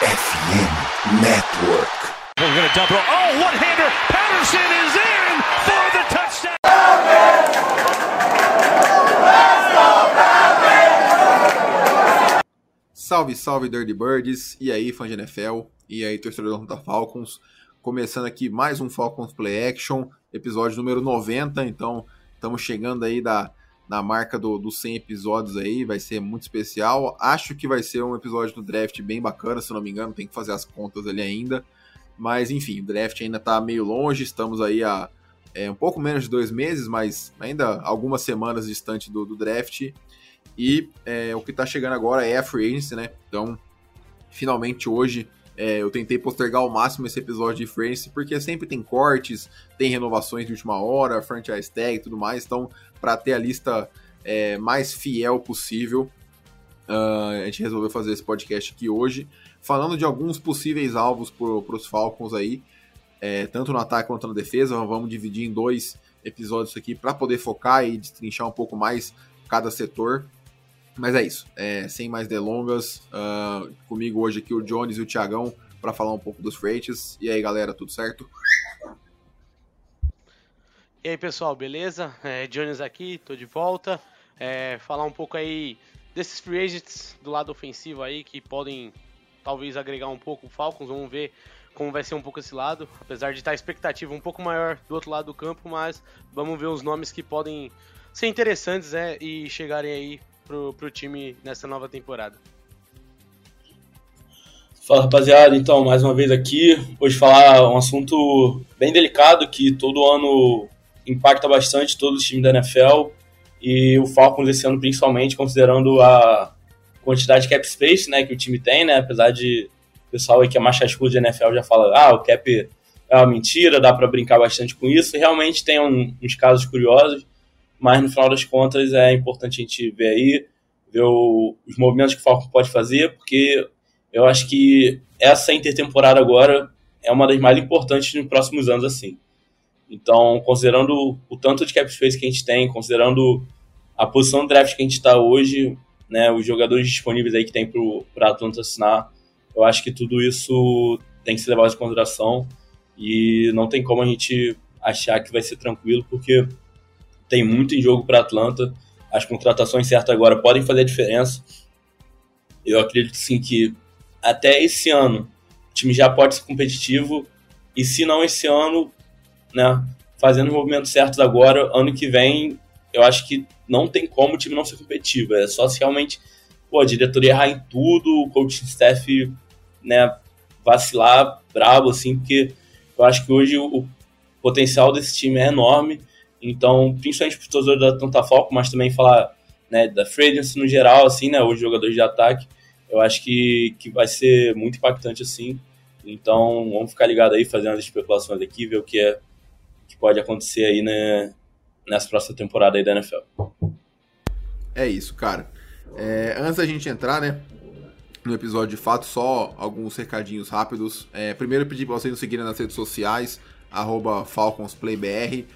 FM Network. We're going to double. Oh, one-hander. Patterson is in for the touchdown. Salve, salve Dirty Birds, e aí fã de NFL, e aí torcedor da Falcons, começando aqui mais um Falcons Play Action, episódio número 90, então estamos chegando aí da, na marca dos do 100 episódios aí, vai ser muito especial, acho que vai ser um episódio do draft bem bacana, se não me engano, tem que fazer as contas ali ainda, mas enfim, o draft ainda está meio longe, estamos aí a é, um pouco menos de dois meses, mas ainda algumas semanas distante do, do draft, e é, o que está chegando agora é a Free Agency, né? Então, finalmente hoje é, eu tentei postergar ao máximo esse episódio de Agency, porque sempre tem cortes, tem renovações de última hora, franchise tag e tudo mais. Então, para ter a lista é, mais fiel possível, uh, a gente resolveu fazer esse podcast aqui hoje, falando de alguns possíveis alvos para os Falcons aí, é, tanto no ataque quanto na defesa. Vamos dividir em dois episódios aqui para poder focar e destrinchar um pouco mais cada setor. Mas é isso, é, sem mais delongas, uh, comigo hoje aqui o Jones e o Thiagão para falar um pouco dos freights. E aí galera, tudo certo? E aí pessoal, beleza? É, Jones aqui, tô de volta. É, falar um pouco aí desses free agents do lado ofensivo aí que podem talvez agregar um pouco o Falcons. Vamos ver como vai ser um pouco esse lado, apesar de estar a expectativa um pouco maior do outro lado do campo, mas vamos ver os nomes que podem ser interessantes né, e chegarem aí pro, pro time nessa nova temporada. Fala rapaziada, então mais uma vez aqui, hoje falar um assunto bem delicado que todo ano impacta bastante todos os times da NFL e o Falcons esse ano principalmente considerando a quantidade de cap space né, que o time tem, né, apesar de o pessoal aí que é mais cascudo de NFL já fala, ah, o cap é uma mentira, dá para brincar bastante com isso, e realmente tem um, uns casos curiosos, mas no final das contas é importante a gente ver aí, ver o, os movimentos que o Falcon pode fazer, porque eu acho que essa intertemporada agora é uma das mais importantes nos próximos anos, assim. Então, considerando o tanto de cap space que a gente tem, considerando a posição do draft que a gente está hoje, né, os jogadores disponíveis aí que tem para Atlanta assinar, eu acho que tudo isso tem que ser levado em consideração e não tem como a gente achar que vai ser tranquilo, porque tem muito em jogo para Atlanta. As contratações certas agora podem fazer a diferença. Eu acredito sim que até esse ano o time já pode ser competitivo e se não esse ano, né, fazendo os movimentos certos agora, ano que vem, eu acho que não tem como o time não ser competitivo. É só se realmente pô, a diretoria errar em tudo, o coaching staff né, vacilar brabo, assim, porque eu acho que hoje o, potencial desse time é enorme então, principalmente para os torcedores da Tanta Falco, mas também falar né, da Fragrance no geral, assim, né, os jogadores de ataque, eu acho que, que vai ser muito impactante, assim. Então, vamos ficar ligado aí, fazendo as especulações aqui, ver o que, é, que pode acontecer aí né, nessa próxima temporada aí da NFL. É isso, cara. É, antes da gente entrar, né, no episódio de fato, só alguns recadinhos rápidos. É, primeiro, pedir para vocês nos seguirem nas redes sociais, FalconsPlayBR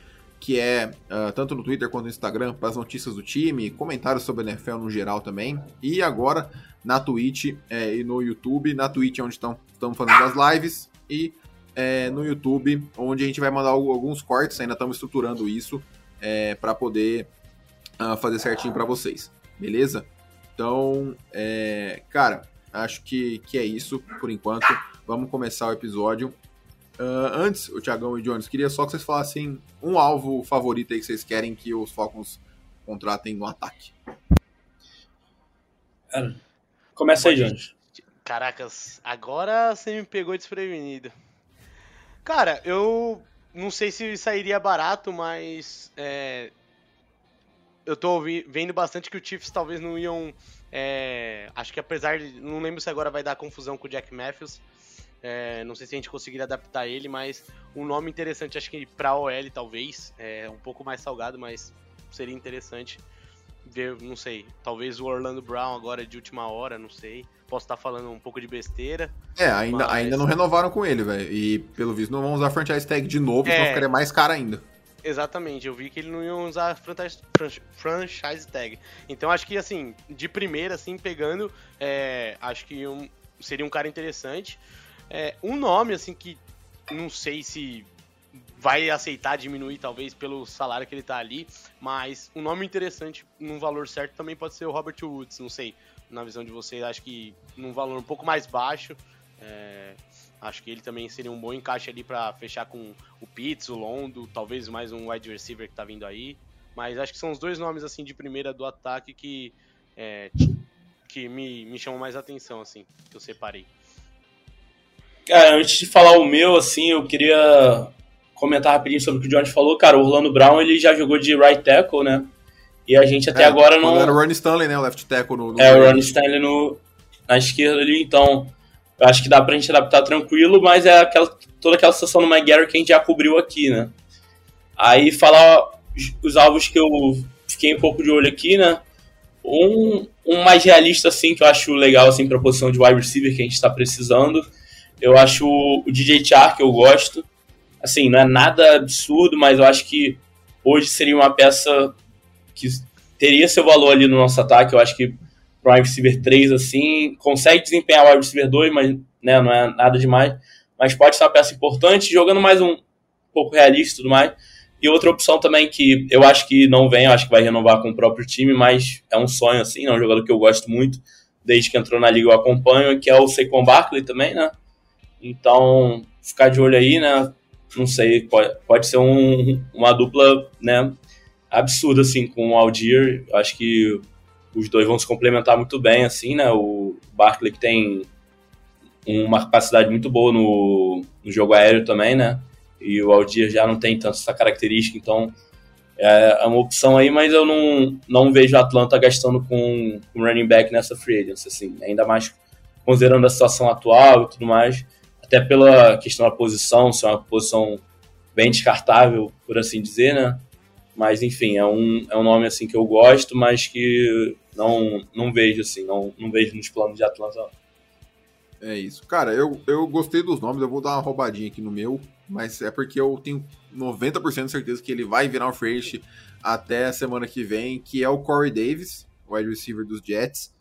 que é uh, tanto no Twitter quanto no Instagram, para as notícias do time, comentários sobre a NFL no geral também. E agora na Twitch é, e no YouTube. Na Twitch é onde estamos fazendo as lives e é, no YouTube, onde a gente vai mandar alguns cortes, ainda estamos estruturando isso é, para poder uh, fazer certinho para vocês, beleza? Então, é, cara, acho que, que é isso por enquanto. Vamos começar o episódio. Uh, antes, o Thiagão e o Jones, queria só que vocês falassem um alvo favorito aí que vocês querem que os Falcons contratem no ataque. começa aí, Jones. Caracas, agora você me pegou desprevenido. Cara, eu não sei se sairia barato, mas é, eu tô vendo bastante que o Chiefs talvez não iam. É, acho que apesar de. Não lembro se agora vai dar confusão com o Jack Matthews. É, não sei se a gente conseguiria adaptar ele, mas um nome interessante, acho que para OL talvez, é um pouco mais salgado, mas seria interessante ver, não sei, talvez o Orlando Brown agora de última hora, não sei. Posso estar falando um pouco de besteira. É, ainda, mas... ainda não renovaram com ele, velho. E pelo visto não vão usar franchise tag de novo, é... então ficaria mais caro ainda. Exatamente, eu vi que ele não ia usar franchise, franchise tag. Então acho que assim, de primeira, assim, pegando, é, acho que um, seria um cara interessante. É, um nome, assim, que não sei se vai aceitar diminuir, talvez, pelo salário que ele tá ali, mas um nome interessante num valor certo também pode ser o Robert Woods, não sei, na visão de vocês, acho que num valor um pouco mais baixo, é, acho que ele também seria um bom encaixe ali para fechar com o Pitts, o Londo, talvez mais um wide receiver que tá vindo aí, mas acho que são os dois nomes, assim, de primeira do ataque que, é, que me, me chamam mais atenção, assim, que eu separei. Cara, antes de falar o meu, assim, eu queria comentar rapidinho sobre o que o Johnny falou. Cara, o Orlando Brown, ele já jogou de right tackle, né? E a gente até é, agora não... Era o Ronnie Stanley, né? O left tackle no... no é, o Ronnie Stanley no, na esquerda ali, então... Eu acho que dá pra gente adaptar tranquilo, mas é aquela, toda aquela situação no McGarry que a gente já cobriu aqui, né? Aí falar os alvos que eu fiquei um pouco de olho aqui, né? Um, um mais realista, assim, que eu acho legal, assim, pra posição de wide receiver que a gente tá precisando eu acho o DJ Char, que eu gosto. Assim, não é nada absurdo, mas eu acho que hoje seria uma peça que teria seu valor ali no nosso ataque. Eu acho que o wide receiver 3, assim, consegue desempenhar o wide receiver 2, mas né, não é nada demais. Mas pode ser uma peça importante, jogando mais um pouco realista e tudo mais. E outra opção também que eu acho que não vem, eu acho que vai renovar com o próprio time, mas é um sonho, assim, é um jogador que eu gosto muito, desde que entrou na liga eu acompanho, que é o Saquon Barkley também, né? Então, ficar de olho aí, né? Não sei, pode, pode ser um, uma dupla, né? Absurda, assim, com o Aldir. Acho que os dois vão se complementar muito bem, assim, né? O Barkley que tem uma capacidade muito boa no, no jogo aéreo também, né? E o Aldir já não tem tanto essa característica, então é, é uma opção aí, mas eu não, não vejo a Atlanta gastando com, com running back nessa free agency, assim, ainda mais considerando a situação atual e tudo mais até pela questão da posição, ser uma posição bem descartável, por assim dizer, né? Mas enfim, é um, é um nome assim que eu gosto, mas que não, não vejo assim, não, não vejo nos planos de Atlanta. É isso. Cara, eu, eu gostei dos nomes, eu vou dar uma roubadinha aqui no meu, mas é porque eu tenho 90% de certeza que ele vai virar um free até a semana que vem, que é o Corey Davis, wide receiver dos Jets.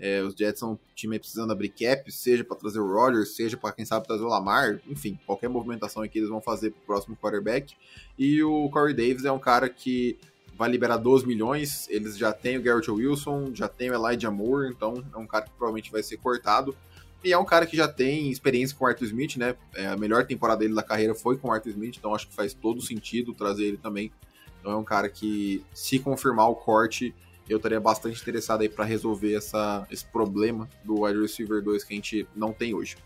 É, os Jets são um time precisando abrir cap, seja para trazer o Rodgers, seja para quem sabe trazer o Lamar, enfim, qualquer movimentação que eles vão fazer para o próximo quarterback. E o Corey Davis é um cara que vai liberar 12 milhões, eles já têm o Garrett Wilson, já tem o Elijah Moore, então é um cara que provavelmente vai ser cortado. E é um cara que já tem experiência com o Arthur Smith, né? É, a melhor temporada dele da carreira foi com o Arthur Smith, então acho que faz todo sentido trazer ele também. Então é um cara que, se confirmar o corte, eu estaria bastante interessado aí para resolver essa, esse problema do wide receiver 2 que a gente não tem hoje.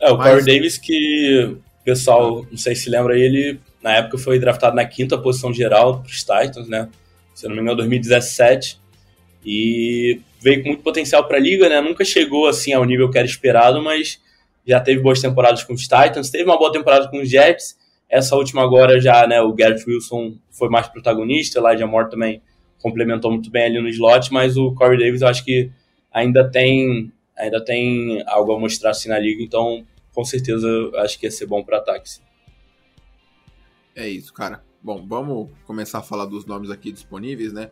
É, o Mas... Corey Davis que o pessoal, não sei se lembra, ele na época foi draftado na quinta posição geral para os Titans, né? Se eu não me engano, 2017. E veio com muito potencial para a liga, né? Nunca chegou assim ao nível que era esperado, mas já teve boas temporadas com os Titans, teve uma boa temporada com os Jets. Essa última agora já, né, o Garrett Wilson foi mais protagonista, Elijah Moore também complementou muito bem ali no slot, mas o Corey Davis eu acho que ainda tem ainda tem algo a mostrar assim na liga, então com certeza acho que ia ser bom para ataque. É isso, cara. Bom, vamos começar a falar dos nomes aqui disponíveis, né?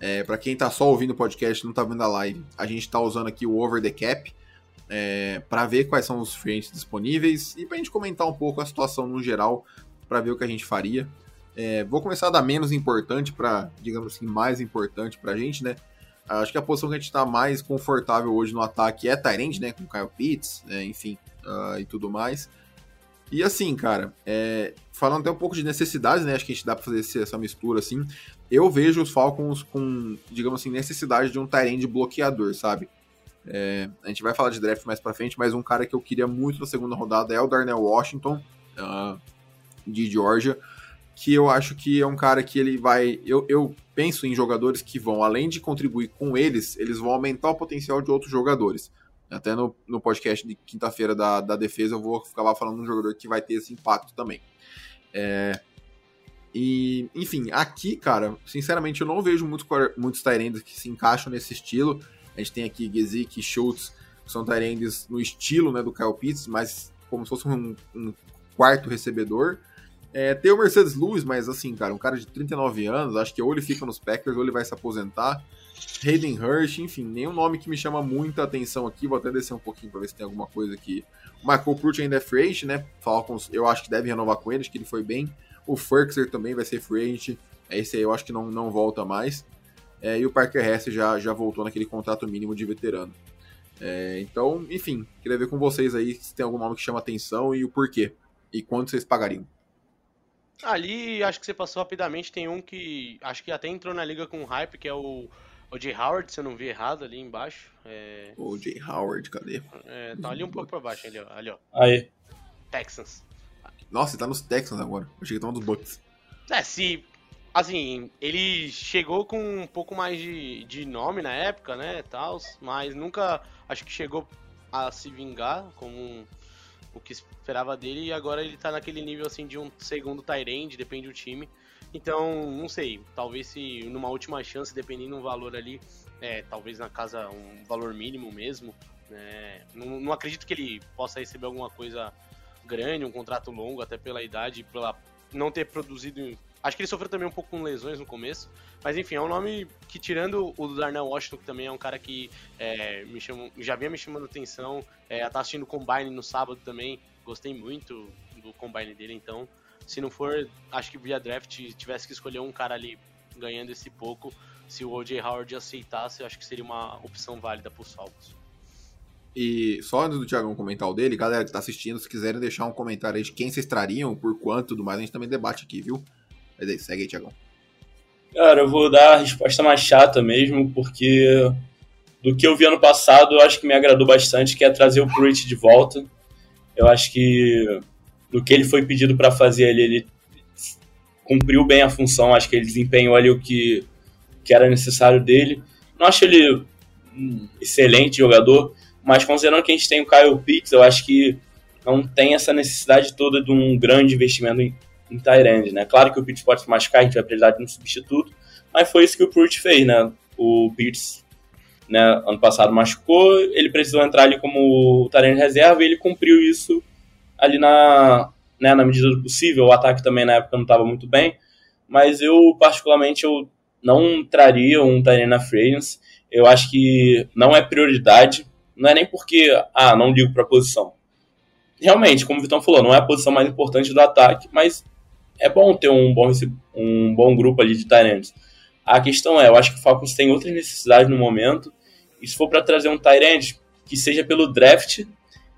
É, para quem tá só ouvindo o podcast não tá vendo a live, a gente tá usando aqui o Over the Cap é, para ver quais são os frentes disponíveis e pra gente comentar um pouco a situação no geral, para ver o que a gente faria. É, vou começar da menos importante para, digamos assim, mais importante para a gente, né? Acho que a posição que a gente está mais confortável hoje no ataque é Tyrande, né? Com Kyle Pitts, é, enfim, uh, e tudo mais. E assim, cara, é, falando até um pouco de necessidades, né? Acho que a gente dá para fazer essa mistura assim. Eu vejo os Falcons com, digamos assim, necessidade de um Tyrande bloqueador, sabe? É, a gente vai falar de draft mais para frente, mas um cara que eu queria muito na segunda rodada é o Darnell Washington, uh, de Georgia que eu acho que é um cara que ele vai. Eu, eu penso em jogadores que vão, além de contribuir com eles, eles vão aumentar o potencial de outros jogadores. Até no, no podcast de quinta-feira da, da defesa eu vou ficar lá falando de um jogador que vai ter esse impacto também. É, e, enfim, aqui, cara, sinceramente eu não vejo muito, muitos Tyrands que se encaixam nesse estilo. A gente tem aqui Gesick e Schultz, que são Tyrands no estilo né, do Kyle Pitts, mas como se fosse um, um quarto recebedor. É, tem o Mercedes Lewis, mas assim, cara, um cara de 39 anos, acho que ou ele fica nos Packers ou ele vai se aposentar. Hayden Hurst, enfim, nenhum nome que me chama muita atenção aqui. Vou até descer um pouquinho para ver se tem alguma coisa aqui. O Michael Pruitt ainda é free agent, né? Falcons, eu acho que deve renovar com ele, acho que ele foi bem. O Furkser também vai ser free agent. Esse aí eu acho que não, não volta mais. É, e o Parker Hess já, já voltou naquele contrato mínimo de veterano. É, então, enfim, queria ver com vocês aí se tem algum nome que chama atenção e o porquê. E quanto vocês pagariam. Ali, acho que você passou rapidamente, tem um que acho que até entrou na liga com hype, que é o o Jay Howard, se eu não vi errado, ali embaixo. É... O Jay Howard, cadê? É, tá ali um pouco pra baixo, ali, ó. Ali, ó. Aí. Texans. Nossa, ele tá nos Texans agora. Eu achei que tava nos Bucks. É, se. Assim, ele chegou com um pouco mais de, de nome na época, né, tal, mas nunca acho que chegou a se vingar como o que esperava dele e agora ele tá naquele nível assim de um segundo Tyrande, depende do time. Então, não sei, talvez se numa última chance, dependendo do valor ali, é, talvez na casa um valor mínimo mesmo. Né? Não, não, acredito que ele possa receber alguma coisa grande, um contrato longo, até pela idade, pela não ter produzido. Acho que ele sofreu também um pouco com lesões no começo, mas enfim, é um nome que, tirando o do Darnell Washington, que também é um cara que é, me chamou, já vinha me chamando atenção, é, tá assistindo o Combine no sábado também, gostei muito do Combine dele, então se não for, acho que via draft tivesse que escolher um cara ali ganhando esse pouco, se o O.J. Howard aceitasse, acho que seria uma opção válida para os Falcons. E só antes do Thiagão comentar o dele, galera que tá assistindo, se quiserem deixar um comentário aí de quem vocês trariam, por quanto tudo mais, a gente também debate aqui, viu? Mas aí, segue aí, Thiagão. Cara, eu vou dar a resposta mais chata mesmo, porque do que eu vi ano passado, eu acho que me agradou bastante, que é trazer o Pruitt de volta. Eu acho que do que ele foi pedido para fazer ali, ele cumpriu bem a função, acho que ele desempenhou ali o que, que era necessário dele. Não acho ele um excelente jogador, mas considerando que a gente tem o Kyle Pitts, eu acho que não tem essa necessidade toda de um grande investimento em, em Tyrande, né? Claro que o Pitts pode se machucar, a gente vai precisar de um substituto, mas foi isso que o Pruitt fez, né? O Pitts, né, ano passado machucou, ele precisou entrar ali como Tyrande reserva e ele cumpriu isso ali na, né, na medida do possível. O ataque também na época não estava muito bem, mas eu, particularmente, eu não traria um Tyrene na Fragrance. Eu acho que não é prioridade. Não é nem porque, ah, não ligo para a posição. Realmente, como o Vitão falou, não é a posição mais importante do ataque, mas é bom ter um bom, um bom grupo ali de Tyrants. A questão é, eu acho que o Falcons tem outras necessidades no momento, e se for para trazer um Tyrant que seja pelo draft,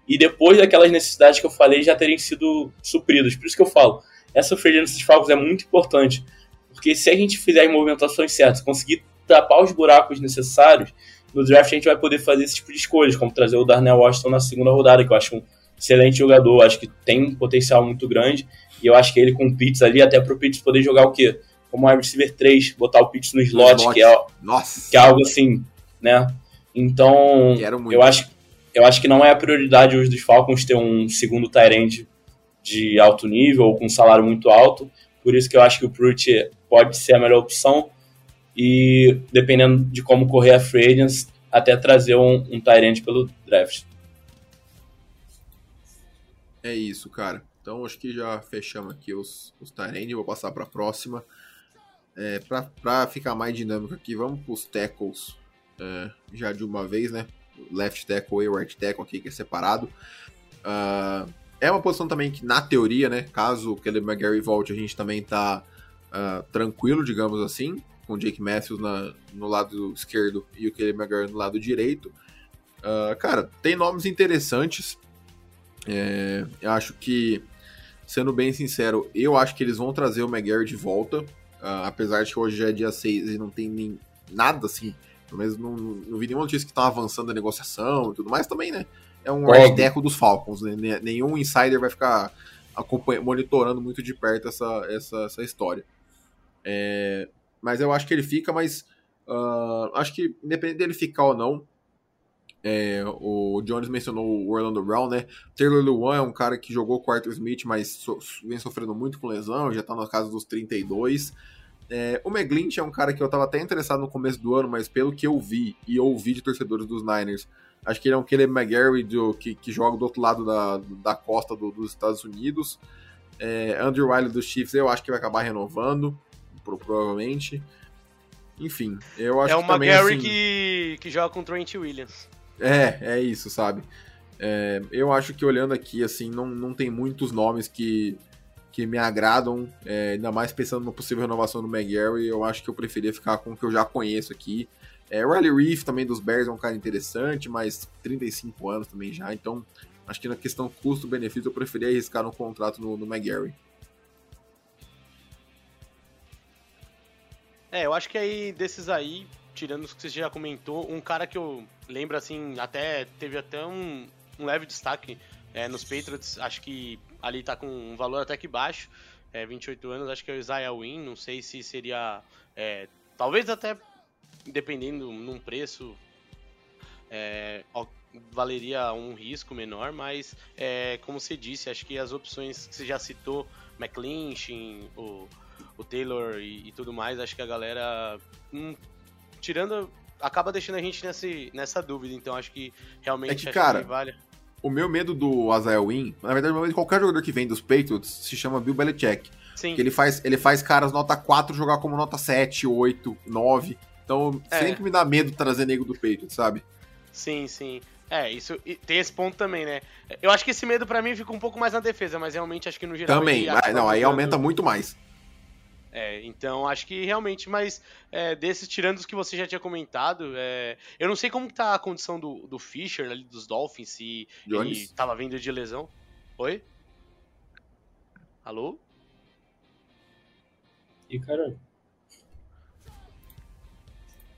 e depois daquelas necessidades que eu falei já terem sido supridas. Por isso que eu falo, essa free dos Falcons é muito importante, porque se a gente fizer as movimentações certas, conseguir tapar os buracos necessários, no draft a gente vai poder fazer esse tipo de escolhas, como trazer o Darnell Washington na segunda rodada, que eu acho um excelente jogador, acho que tem um potencial muito grande, e eu acho que ele com o Pitts ali, até pro Pitts poder jogar o quê? Como wide receiver 3, botar o Pitts no slot, slot. Que, é, Nossa. que é algo assim, né? Então, eu acho eu acho que não é a prioridade hoje dos Falcons ter um segundo Tyrande de alto nível ou com um salário muito alto. Por isso que eu acho que o Pruitt pode ser a melhor opção. E dependendo de como correr a free agents, até trazer um, um pelo draft. É isso, cara. Então acho que já fechamos aqui os, os Tyrande. Vou passar para a próxima. É, para ficar mais dinâmico aqui, vamos para os tackles é, já de uma vez, né? left tackle e right tackle aqui, que é separado. Uh, é uma posição também que, na teoria, né, caso o Caleb McGarry volte, a gente também tá uh, tranquilo, digamos assim, com o Jake Matthews na, no lado esquerdo e o Caleb McGarry no lado direito. Uh, cara, tem nomes interessantes. É, eu acho que, sendo bem sincero, eu acho que eles vão trazer o McGarry de volta. Uh, apesar de que hoje já é dia 6 e não tem nem nada assim pelo menos não, não vi nenhuma notícia que estão avançando a negociação e tudo mais também, né? É um arquiteto dos Falcons, né? Nenhum insider vai ficar monitorando muito de perto essa, essa, essa história. É, mas eu acho que ele fica, mas uh, acho que independente dele ficar ou não, é, o Jones mencionou o Orlando Brown, né? Taylor Lewan é um cara que jogou com o Arthur Smith, mas so, vem sofrendo muito com lesão, já tá na casa dos 32. É, o McGlinch é um cara que eu tava até interessado no começo do ano, mas pelo que eu vi e ouvi de torcedores dos Niners, acho que ele é um Caleb McGarry do, que, que joga do outro lado da, da costa do, dos Estados Unidos. É, Andrew Wiley dos Chiefs eu acho que vai acabar renovando, provavelmente. enfim, eu acho é que uma também, Gary assim, que, que joga com o Trent Williams. É, é isso, sabe? É, eu acho que olhando aqui, assim, não, não tem muitos nomes que, que me agradam, é, ainda mais pensando na possível renovação do McGarry, eu acho que eu preferia ficar com o que eu já conheço aqui. É, Riley Reef também dos Bears é um cara interessante, mas 35 anos também já, então acho que na questão custo-benefício eu preferia arriscar um contrato no, no McGarry. É, eu acho que aí desses aí, tirando os que você já comentou, um cara que eu lembro assim, até teve até um, um leve destaque é, nos Patriots, acho que ali tá com um valor até que baixo, é, 28 anos, acho que é o Isaiah Wynn, não sei se seria, é, talvez até dependendo num preço, é, valeria um risco menor, mas é, como você disse, acho que as opções que você já citou, McClinchin, o, o Taylor e, e tudo mais, acho que a galera, hum, tirando, acaba deixando a gente nesse, nessa dúvida, então acho que realmente É que, cara, que vale. O meu medo do Isaiah Wynn, na verdade, o meu medo de qualquer jogador que vem dos Patriots se chama Bill Belichick. Sim, Que ele faz, ele faz caras nota 4 jogar como nota 7, 8, 9. Então É. sempre me dá medo trazer nego do Patriots, sabe? sim, sim. É, isso e tem esse ponto também, né? Eu acho que esse medo pra mim fica um pouco mais na defesa, mas realmente acho que no geral. Também, não, aí aumenta muito mais. É, então acho que realmente, mas é, desses, tirando os que você já tinha comentado, é, eu não sei como tá a condição do, do Fischer ali dos Dolphins, se ele Jones? tava vindo de lesão. Oi? Alô? E, cara,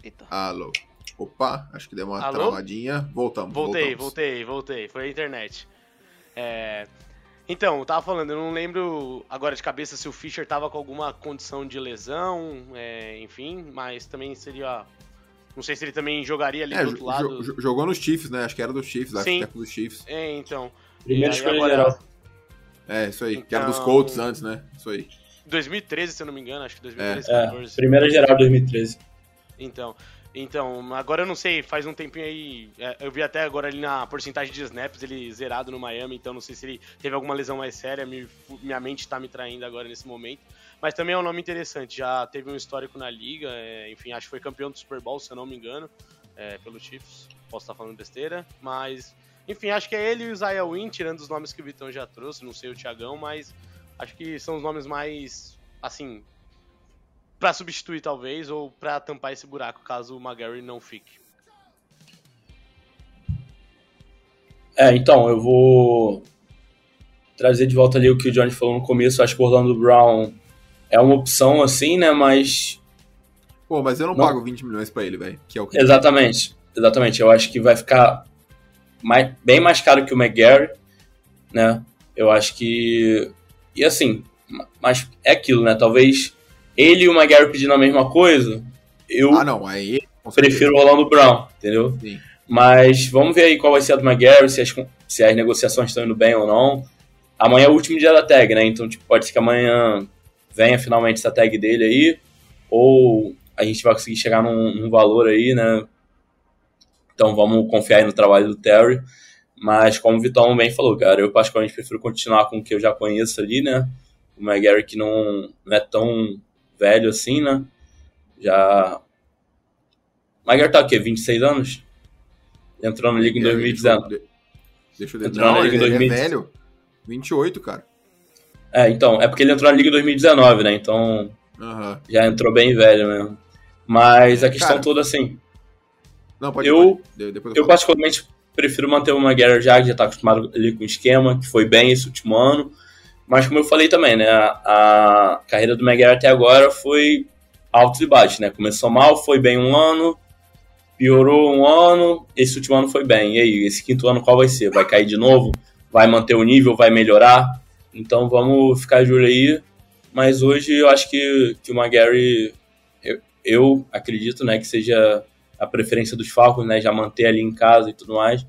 Eita. Alô. Opa, acho que deu uma Alô? travadinha. Voltamos. Voltei, voltamos. voltei, voltei. Foi a internet. É, Então, eu tava falando, eu não lembro agora de cabeça se o Fischer tava com alguma condição de lesão, é, enfim, mas também seria. Não sei se ele também jogaria ali É, do outro lado. jo- jogou nos Chiefs, né? Acho que era dos Chiefs, acho Sim. que é dos Chiefs. É, então. escolha agora- geral. É, isso aí. Que era dos Então- Colts antes, né? Isso aí. 2013, se eu não me engano, acho que 2013, É, 14. primeira geral 2013. Então, então, agora eu não sei, faz um tempinho aí, é, eu vi até agora ali na porcentagem de snaps, ele zerado no Miami, então não sei se ele teve alguma lesão mais séria, me- minha mente tá me traindo agora nesse momento. Mas também é um nome interessante, já teve um histórico na liga, é, enfim, acho que foi campeão do Super Bowl, se eu não me engano, é, pelo Chiefs, posso estar falando besteira, mas, enfim, acho que é ele e o Isaiah Wynn, tirando os nomes que o Vitão já trouxe, não sei o Thiagão, mas acho que são os nomes mais, assim, Pra substituir talvez ou pra tampar esse buraco caso o McGarry não fique. É, então, eu vou trazer de volta ali o que o Johnny falou no começo. Acho que o Orlando Brown é uma opção, assim, né? Mas. Pô, mas eu não, Não. pago 20 milhões pra ele, velho. Que é o que. Exatamente. Exatamente. Eu acho que vai ficar mais- bem mais caro que o McGarry, né? Eu acho que. E assim, mas é aquilo, né? Talvez ele e o McGarry pedindo a mesma coisa, eu Ah, não. Aí. prefiro o Orlando Brown, entendeu? Sim. Mas vamos ver aí qual vai ser a do McGarry, se as, se as negociações estão indo bem ou não. Amanhã é o último dia da tag, né? Então tipo, pode ser que amanhã venha finalmente essa tag dele aí, ou a gente vai conseguir chegar num, num valor aí, né? Então vamos confiar aí no trabalho do Terry. Mas como o Vitão bem falou, cara, eu particularmente prefiro continuar com o que eu já conheço ali, né? O McGarry que não, não é tão velho assim, né? Já. McGarry tá o quê? 26 anos? Entrou na liga em Deixa 2019. eu- Deixa eu ver. Entrou na liga em ele é 2000. velho. 28, cara. É, então, é porque ele entrou na liga em 2019, né? Então Aham. já entrou bem velho mesmo. Mas a questão Cara, toda assim, Não, pode Eu- eu falo. particularmente prefiro manter o McGarry já, que já tá acostumado ali com o esquema, que foi bem esse último ano. Mas como eu falei também, né? A, carreira do McGarry até agora foi altos e baixos, né? Começou mal, foi bem um ano, piorou um ano, esse último ano foi bem. E aí, esse quinto ano qual vai ser? Vai cair de novo? Vai manter o nível? Vai melhorar? Então vamos ficar de olho aí. Mas hoje eu acho que, que o McGarry, eu, eu acredito, né, que seja a preferência dos Falcons, né, já manter ali em casa e tudo mais.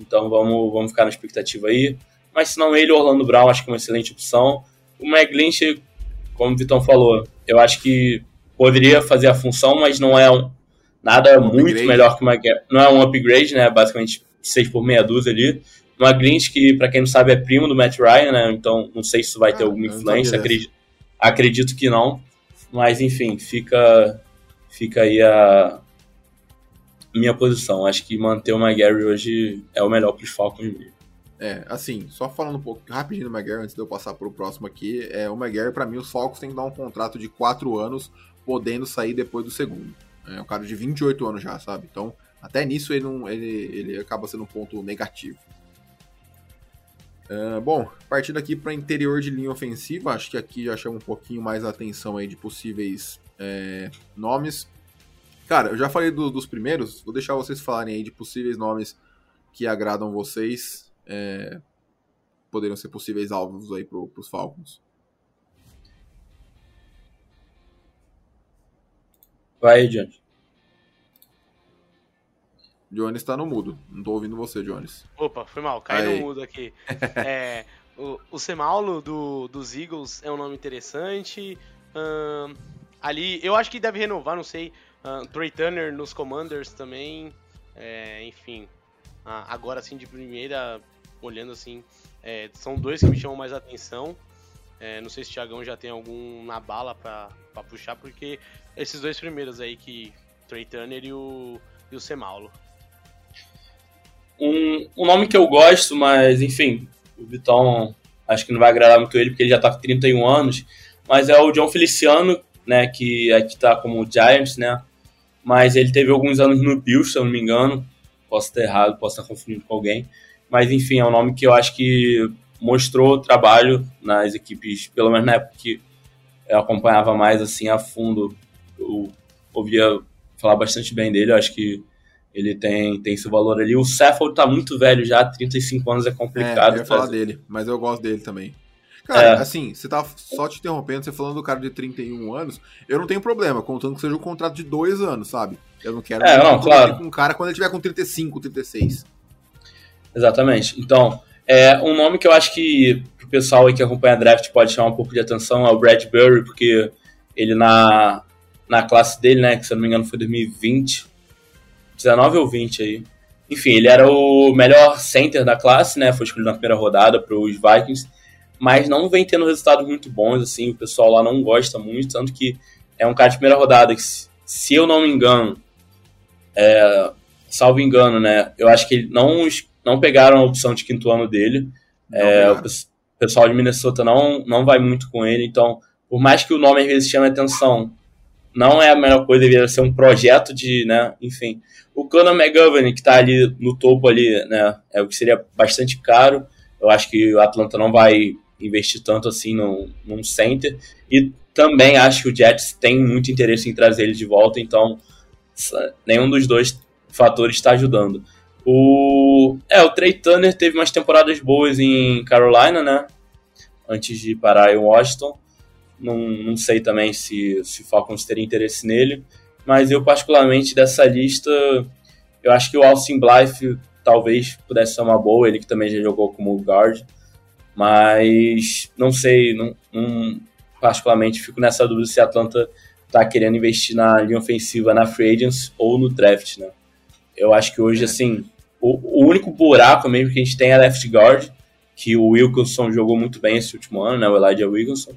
Então vamos, vamos ficar na expectativa aí. Mas se não ele, o Orlando Brown, acho que é uma excelente opção. O McGlinch, como o Vitão falou, eu acho que poderia fazer a função, mas não é um, nada Um muito upgrade. melhor que o McGarry. Não é um upgrade, né? Basicamente 6 por meia dúzia ali. O McGlinch, que para quem não sabe é primo do Matt Ryan, né? Então não sei se isso vai ter Ah, alguma eu não influência. Acredito, acredito que não. Mas enfim, fica, fica aí a minha posição. Acho que manter o McGarry hoje é o melhor para os Falcons mesmo. É, assim, só falando um pouco rapidinho do McGarry antes de eu passar para o próximo aqui, é, o McGarry, para mim, os Falcons têm que dar um contrato de 4 anos, podendo sair depois do segundo. É um cara de 28 anos já, sabe? Então, até nisso ele, não, ele, ele acaba sendo um ponto negativo. Uh, bom, partindo aqui para interior de linha ofensiva, acho que aqui já chama um pouquinho mais a atenção aí de possíveis é, nomes. Cara, eu já falei do, dos primeiros, vou deixar vocês falarem aí de possíveis nomes que agradam vocês, é, poderiam ser possíveis alvos aí para os Falcons. Vai, Jones. Jones está no mudo. Não estou ouvindo você, Jones. Opa, foi mal. Cai no mudo aqui. é, o, o Semaulo do, dos Eagles é um nome interessante. Um, ali, eu acho que deve renovar, não sei. Um, Trey Turner nos Commanders também. É, enfim, uh, agora assim de primeira, olhando assim, é, são dois que me chamam mais atenção. É, não sei se o Thiagão já tem algum na bala para puxar, porque esses dois primeiros aí que Trey Turner e o, e o Semaulo. Um, um nome que eu gosto, mas enfim, o Vitão acho que não vai agradar muito ele, porque ele já tá com 31 anos, mas é o John Feliciano, né, que aqui tá como Giants, né, mas ele teve alguns anos no Bills, se eu não me engano, posso estar errado, posso estar confundindo com alguém, mas enfim, é um nome que eu acho que mostrou trabalho nas equipes, pelo menos na época que eu acompanhava mais assim a fundo, eu ouvia falar bastante bem dele, eu acho que ele tem, tem seu valor ali. O Seffold tá muito velho já, 35 anos é complicado. É, eu ia falar dele, mas eu gosto dele também. Cara, é. assim, você tá só te interrompendo, você falando do cara de 31 anos, eu não tenho problema, contando que seja um contrato de dois anos, sabe? Eu não quero é, não, claro. com um cara quando ele tiver com 35, 36. Exatamente. Então, é, um nome que eu acho que o pessoal aí que acompanha a draft pode chamar um pouco de atenção é o Bradbury, porque ele na, na classe dele, né, que se eu não me engano foi 2020, 19 ou 20 aí. Enfim, ele era o melhor center da classe, né? Foi escolhido na primeira rodada para os Vikings, mas não vem tendo resultados muito bons, assim. O pessoal lá não gosta muito, tanto que é um cara de primeira rodada que, se eu não me engano, é, salvo engano, né? Eu acho que não, não pegaram a opção de quinto ano dele. É, o pessoal de Minnesota não, não vai muito com ele, então, por mais que o nome às vezes chame atenção, não é a melhor coisa, deveria ser um projeto de, né, enfim. O Conor McGovern, que está ali no topo ali, né, é o que seria bastante caro. Eu acho que o Atlanta não vai investir tanto assim num, num center. E também acho que o Jets tem muito interesse em trazer ele de volta, então nenhum dos dois fatores está ajudando. O, é, o Trey Turner teve umas temporadas boas em Carolina, né? Antes de parar em Washington. Não, não sei também se, se o Falcons teria interesse nele. Mas eu, particularmente, dessa lista, eu acho que o Austin Blythe talvez pudesse ser uma boa, ele que também já jogou como guard. Mas não sei, não, não particularmente fico nessa dúvida se a Atlanta está querendo investir na linha ofensiva na free agents ou no draft, né? Eu acho que hoje, é. assim, o, o, único buraco mesmo que a gente tem é left guard, que o Wilkinson jogou muito bem esse último ano, né? O Elijah Wilkinson.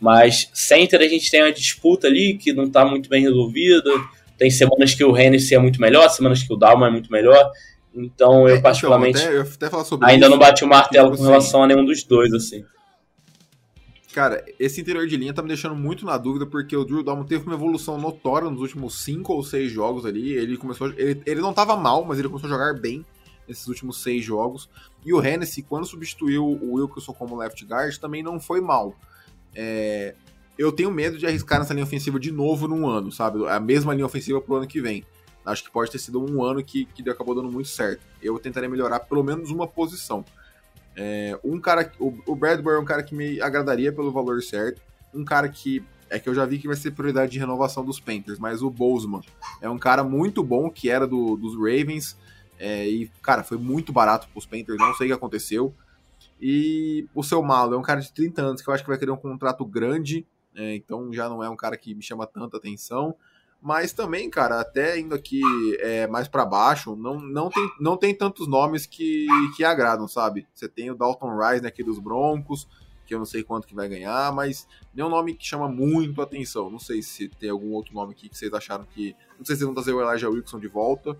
Mas center a gente tem uma disputa ali que não está muito bem resolvida. Tem semanas que o Hennessy é muito melhor, semanas que o Dalman é muito melhor. Então eu, é, particularmente, então, até, eu até ainda isso, não bati o martelo tipo com relação assim, a nenhum dos dois, assim. Cara, esse interior de linha tá me deixando muito na dúvida, porque o Drew Dalman teve uma evolução notória nos últimos cinco ou seis jogos ali. Ele começou. Ele, ele não tava mal, mas ele começou a jogar bem nesses últimos seis jogos. E o Hennessy, quando substituiu o Wilkerson como left guard, também não foi mal. É, eu tenho medo de arriscar nessa linha ofensiva de novo num ano, sabe? A mesma linha ofensiva pro ano que vem. Acho que pode ter sido um ano que, que acabou dando muito certo. Eu tentaria melhorar pelo menos uma posição. É, um cara, o, Bradbury é um cara que me agradaria pelo valor certo. Um cara que é que eu já vi que vai ser prioridade de renovação dos Panthers, mas o Bozeman é um cara muito bom que era do, dos Ravens é, e cara foi muito barato para os Panthers, não sei o que aconteceu. E o seu Malo é um cara de 30 anos que eu acho que vai querer um contrato grande, é, então já não é um cara que me chama tanta atenção. Mas também, cara, até indo aqui é, mais para baixo, não, não, tem, não tem tantos nomes que, que agradam, sabe? Você tem o Dalton Rice aqui dos Broncos, que eu não sei quanto que vai ganhar, mas nenhum nome que chama muito atenção. Não sei se tem algum outro nome aqui que vocês acharam que. Não sei se vão trazer o Elijah Wilson de volta.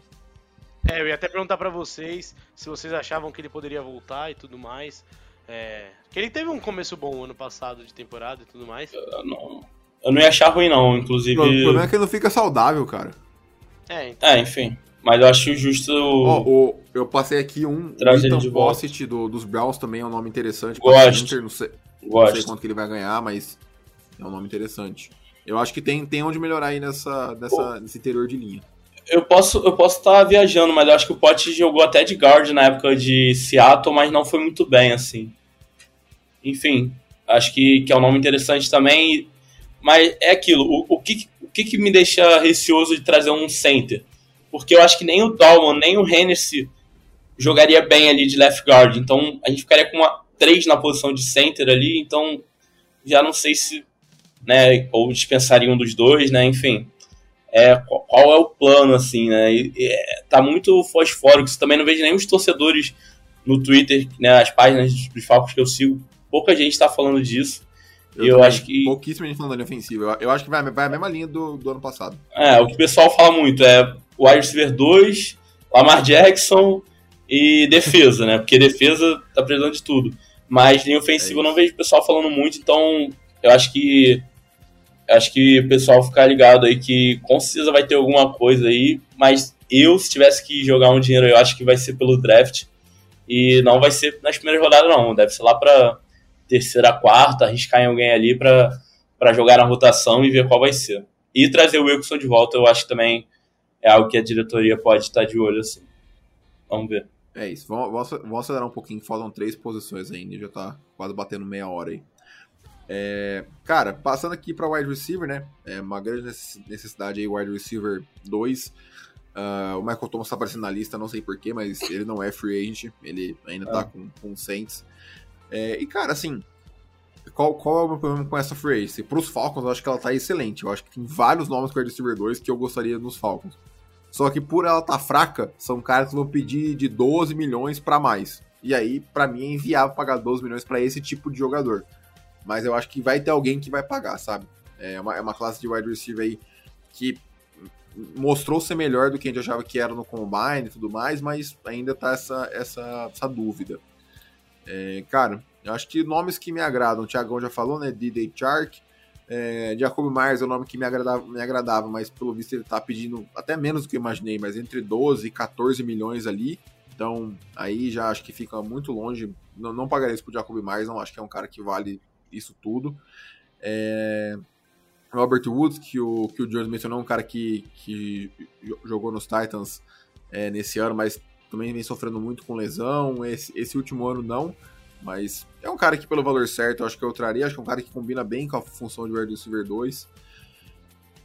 É, eu ia até perguntar para vocês se vocês achavam que ele poderia voltar e tudo mais. É, que ele teve um começo bom ano passado de temporada e tudo mais. Eu não, eu não ia achar ruim, não, inclusive. O problema é que ele não fica saudável, cara. É, então... é enfim. Mas eu acho justo. Oh, oh, eu passei aqui um. Trazer Ethan Bossett do, dos Browns também é um nome interessante. Gosto. Inter, não, sei, Gosto. não sei quanto que ele vai ganhar, mas é um nome interessante. Eu acho que tem, tem onde melhorar aí nessa, nessa, nesse interior de linha. Eu posso eu posso estar tá viajando, mas eu acho que o Pote jogou até de guard na época de Seattle, mas não foi muito bem, assim. Enfim, acho que, que é um nome interessante também. Mas é aquilo, o, o, que, o que, que me deixa receoso de trazer um center? porque eu acho que nem o Dolman, nem o Hennessy jogaria bem ali de left guard. Então a gente ficaria com uma 3 na posição de center ali, então já não sei se. Né, ou dispensaria um dos dois, né? Enfim. É, qual, qual é o plano, assim, né? E, é, tá muito fosfórico. Também não vejo nem os torcedores no Twitter, né? As páginas dos Falcons que eu sigo, pouca gente tá falando disso. Eu, eu acho que. Pouquíssima gente falando da linha ofensiva. Eu, eu, acho que vai, vai a mesma linha do, do ano passado. É, o que o pessoal fala muito é o wide receiver 2, Lamar Jackson e defesa, né? Porque defesa tá precisando de tudo. Mas linha ofensiva é eu não vejo o pessoal falando muito, então eu acho que acho que o pessoal ficar ligado aí que com certeza vai ter alguma coisa aí, mas eu, se tivesse que jogar um dinheiro, eu acho que vai ser pelo draft. E não vai ser nas primeiras rodadas, não. Deve ser lá pra terceira, quarta, arriscar em alguém ali para jogar na rotação e ver qual vai ser. E trazer o Wilson de volta, eu acho que também é algo que a diretoria pode estar de olho assim. Vamos ver. É isso. Vamos, vamos acelerar um pouquinho. Faltam três posições ainda. Já tá quase batendo meia hora aí. É, cara, passando aqui para wide receiver, né? É uma grande necessidade aí, wide receiver 2. Uh, ah, o Michael Thomas tá aparecendo na lista, não sei porquê, mas ele não é free agent, ele ainda tá é. tá com, com Saints. É, e, cara, assim, qual, qual é o meu problema com essa free agency? Para os Falcons, eu acho que ela tá excelente. Eu acho que tem vários nomes com receiver 2 que eu gostaria nos Falcons. Só que por ela tá fraca, são caras que vão pedir de 12 milhões para mais. E aí, para mim, é inviável pagar 12 milhões para esse tipo de jogador. Mas eu acho que vai ter alguém que vai pagar, sabe? É uma, é uma classe de wide receiver aí que mostrou ser melhor do que a gente achava que era no Combine e tudo mais, mas ainda tá essa, essa, essa dúvida. É, cara, eu acho que nomes que me agradam, o Thiagão já falou, né? D.D. Chark, é, Jacob Myers é um nome que me agradava, me agradava, mas pelo visto ele tá pedindo até menos do que eu imaginei, mas entre 12 e 14 milhões ali. Então, aí já acho que fica muito longe. Não, não pagaria isso pro Jacob Myers, não acho que é um cara que vale isso tudo. É, Robert Woods, que o, que o Jones mencionou, um cara que, que jogou nos Titans é, nesse ano, mas também vem sofrendo muito com lesão. Esse, esse último ano não, mas é um cara que, pelo valor certo, eu acho que eu traria. Acho que é um cara que combina bem com a função de wide receiver 2.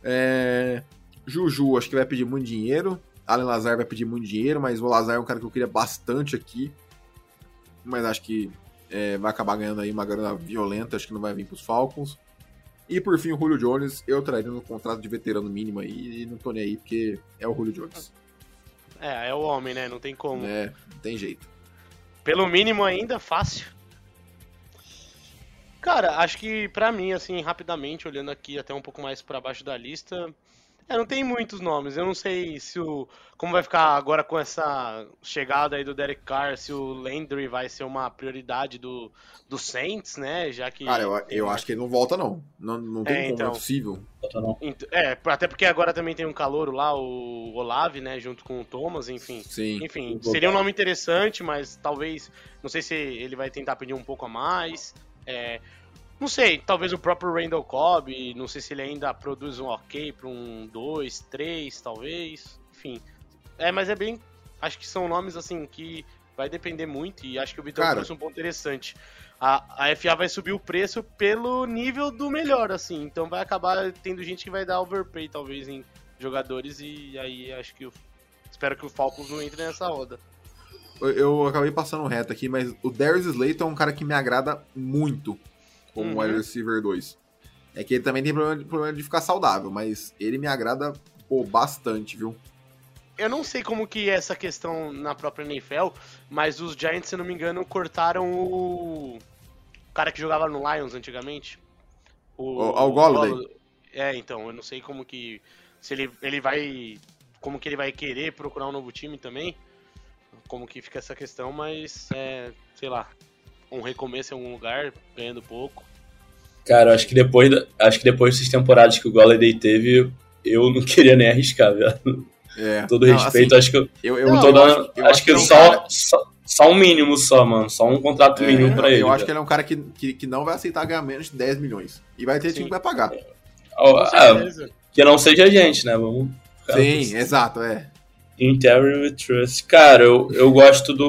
É... Juju, acho que vai pedir muito dinheiro. Allen Lazar vai pedir muito dinheiro, mas o Lazar é um cara que eu queria bastante aqui. Mas acho que é, vai acabar ganhando aí uma grana violenta, acho que não vai vir para os Falcons. E por fim, o Julio Jones, eu traria no contrato de veterano mínimo aí, e não tô nem aí, porque é o Julio Jones. É, é o homem, né? Não tem como. É, não tem jeito. Pelo mínimo ainda, fácil. Cara, acho que para mim, assim, rapidamente, olhando aqui até um pouco mais para baixo da lista, é, não tem muitos nomes. Eu não sei se o. Como vai ficar agora com essa chegada aí do Derek Carr, se o Landry vai ser uma prioridade do, do Saints, né? Já que. Cara, eu, eu acho que ele não volta, não. Não, não tem é, como, então, é possível. É, até porque agora também tem um calouro lá, o Olave, né? Junto com o Thomas, enfim. Sim. Enfim, seria um nome interessante, mas talvez. Não sei se ele vai tentar pedir um pouco a mais. É, não sei, talvez o próprio Randall Cobb, não sei se ele ainda produz um ok para um 2, 3, talvez. Enfim. É, mas é bem. Acho que são nomes assim que vai depender muito e acho que o Vitor Cara... trouxe um ponto interessante. A, a FA vai subir o preço pelo nível do melhor, assim. Então vai acabar tendo gente que vai dar overpay, talvez, em jogadores, e aí acho que. Eu, espero que o Falcons não entre nessa roda. Eu acabei passando reto aqui, mas o Darius Slayton é um cara que me agrada muito como uhum. wide receiver 2. É que ele também tem problema de, problema de ficar saudável, mas ele me agrada pô, bastante, viu? Eu não sei como que é essa questão na própria NFL, mas os Giants, se não me engano, cortaram o cara que jogava no Lions antigamente. O, o, o Golladay. É, então, eu não sei como que. Se ele, ele vai. Como que ele vai querer procurar um novo time também. Como que fica essa questão, mas é, sei lá. Um recomeço em algum lugar, ganhando pouco. Cara, acho que depois, acho que depois dessas temporadas que o Golladay teve, eu não queria nem arriscar, velho. É. Todo não, respeito, assim, acho que eu, eu, não, tô dando, acho, acho, acho, que, que só, cara... só, só, um mínimo só, mano. Só um contrato é, mínimo pra ele. Eu acho que ele é um cara que, que, que, não vai aceitar ganhar menos de 10 milhões. E vai ter Sim. time que vai pagar. Ah, que não seja a gente, né? Vamos Sim, exato, é. Interim with Trust. Cara, eu, eu gosto do.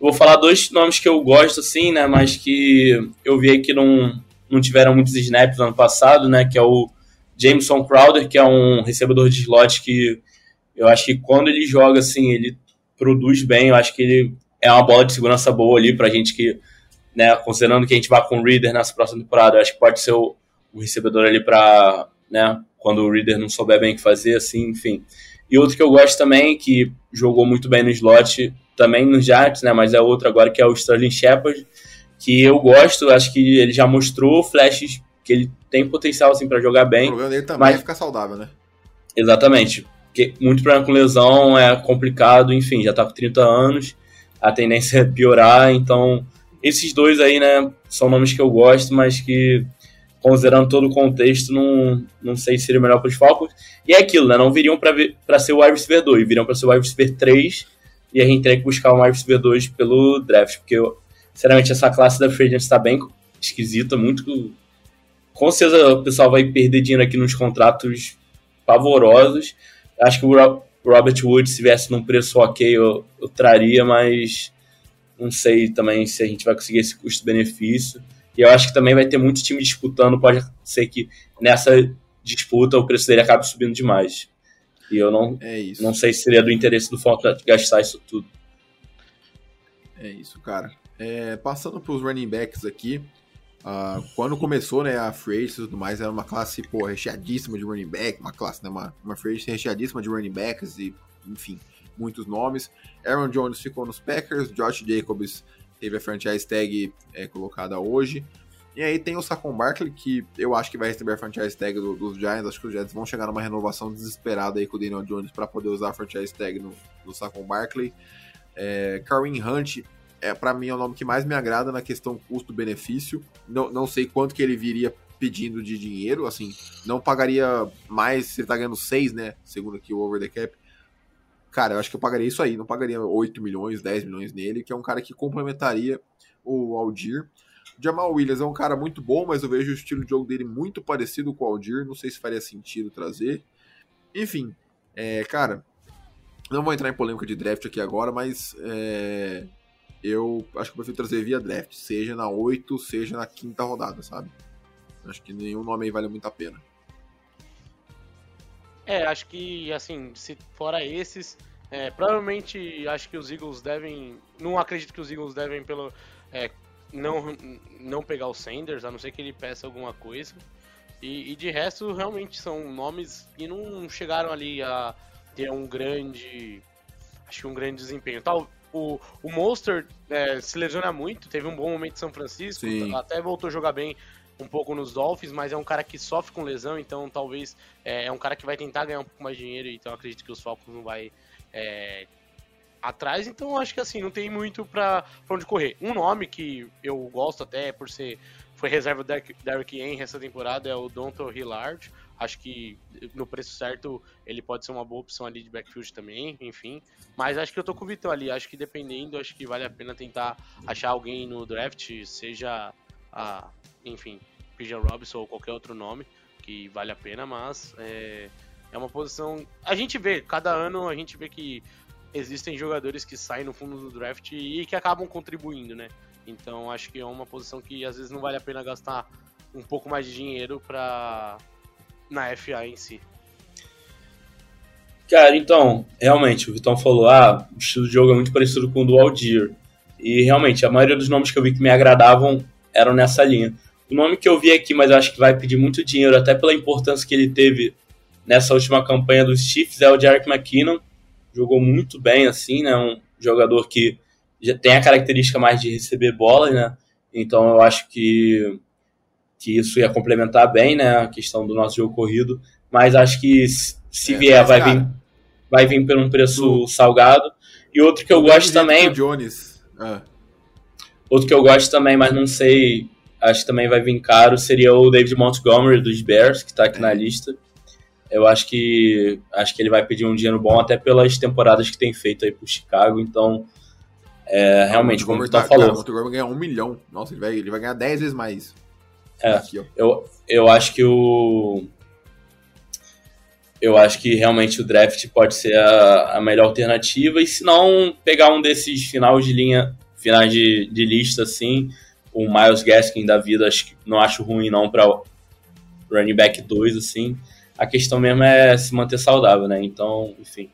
Eu vou falar dois nomes que eu gosto, assim, né? Mas que eu vi que não, não tiveram muitos snaps no ano passado, né? Que é o Jameson Crowder, que é um recebedor de slot que eu acho que quando ele joga, assim, ele produz bem. Eu acho que ele é uma bola de segurança boa ali pra gente que, né, considerando que a gente vai com o Reader nessa próxima temporada, eu acho que pode ser o, o recebedor ali pra, né, quando o Reader não souber bem o que fazer, assim, enfim. E outro que eu gosto também, que jogou muito bem no slot, também no Jets, né, mas é outro agora, que é o Sterling Shepard, que eu gosto, acho que ele já mostrou flashes que ele tem potencial, assim, para jogar bem. O problema dele também mas... é ficar saudável, né? Exatamente que muito problema com lesão, é complicado, enfim, já tá com 30 anos, a tendência é piorar, então esses dois aí, né, são nomes que eu gosto, mas que, considerando todo o contexto, não, não sei se seria melhor para os Falcons. E é aquilo, né, não viriam para ser o wide receiver 2, viriam para ser o wide receiver 3, e a gente teria que buscar o wide receiver 2 pelo draft, porque, eu, sinceramente, essa classe da free está bem esquisita, muito... Com certeza o pessoal vai perder dinheiro aqui nos contratos pavorosos, Acho que o Robert Wood, se viesse num preço ok, eu, eu traria, mas não sei também se a gente vai conseguir esse custo-benefício. E eu acho que também vai ter muito time disputando, pode ser que nessa disputa o preço dele acabe subindo demais. E eu não, é não sei se seria do interesse do Fortnite gastar isso tudo. É isso, cara. É, passando para os running backs aqui, Uh, quando começou, né, a free e tudo mais, era uma classe, pô, recheadíssima de running back, uma classe, né, uma, uma free recheadíssima de running backs e, enfim, muitos nomes. Aaron Jones ficou nos Packers, Josh Jacobs teve a franchise tag é, colocada hoje. E aí tem o Saquon Barkley, que eu acho que vai receber a franchise tag do, dos Giants. Acho que os Giants vão chegar numa renovação desesperada aí com o Daniel Jones para poder usar a franchise tag no, do Saquon Barkley. É, Kareem Hunt é para mim é o nome que mais me agrada na questão custo-benefício. Não, não sei quanto que ele viria pedindo de dinheiro, assim, não pagaria mais se ele tá ganhando 6, né? Segundo aqui o over the cap. Cara, eu acho que eu pagaria isso aí, não pagaria 8 milhões, 10 milhões nele, que é um cara que complementaria o Aldir. Jamal Williams é um cara muito bom, mas eu vejo o estilo de jogo dele muito parecido com o Aldir, não sei se faria sentido trazer. Enfim, é, cara, não vou entrar em polêmica de draft aqui agora, mas é, eu acho que eu prefiro trazer via draft, seja na 8, seja na quinta rodada, sabe? Acho que nenhum nome aí vale muito a pena. É, acho que, assim, se fora esses, é, provavelmente acho que os Eagles devem. Não acredito que os Eagles devem pelo. É, não, não pegar o Sanders, a não ser que ele peça alguma coisa. E, e, de resto, realmente são nomes que não chegaram ali a ter um grande. Acho que um grande desempenho. Tal, o, o Monster é, se lesiona muito, teve um bom momento em São Francisco, Sim. até voltou a jogar bem um pouco nos Dolphins, mas é um cara que sofre com lesão, então talvez é, é um cara que vai tentar ganhar um pouco mais de dinheiro, então acredito que os Falcons não vai é, atrás, então acho que assim, não tem muito pra, pra onde correr. Um nome que eu gosto até por ser foi reserva do Derrick Henry essa temporada é o Donto Hillard. Acho que no preço certo ele pode ser uma boa opção ali de backfield também, enfim. Mas acho que eu tô com o Vitor ali. Acho que dependendo, acho que vale a pena tentar achar alguém no draft, seja a, enfim, Pigeon Robinson ou qualquer outro nome, que vale a pena, mas é, é uma posição. A gente vê, cada ano a gente vê que existem jogadores que saem no fundo do draft e que acabam contribuindo, né? Então acho que é uma posição que às vezes não vale a pena gastar um pouco mais de dinheiro para na FA em si. Cara, então, realmente, o Vitão falou, ah, o estilo de jogo é muito parecido com o do Aldir. E realmente, a maioria dos nomes que eu vi que me agradavam eram nessa linha. O nome que eu vi aqui, mas acho que vai pedir muito dinheiro, até pela importância que ele teve nessa última campanha dos Chiefs, é o Jarek McKinnon. Jogou muito bem, assim, né? Um jogador que já tem a característica mais de receber bola, né? Então eu acho que, que isso ia complementar bem, né, a questão do nosso jogo corrido. Mas acho que se É, vier, vai cara, vir, vai vir por um preço do- salgado. E outro que eu gosto também, que Jones. Ah, outro que eu gosto também, mas não sei, acho que também vai vir caro, seria o David Montgomery dos Bears, que tá aqui É. na lista. Eu acho que acho que ele vai pedir um dinheiro bom até pelas temporadas que tem feito aí pro Chicago, então é, realmente, como o Tom tá- cara, o falou, Montgomery ganha um milhão. Nossa, ele vai, ele vai ganhar 10 vezes mais. É. Aqui, eu, eu acho que o eu acho que realmente o draft pode ser a, a melhor alternativa e se não pegar um desses finais de linha, finais de, de lista assim, o Miles Gaskin da vida, acho que não acho ruim não para running back 2 assim. A questão mesmo é se manter saudável, né? Então, enfim.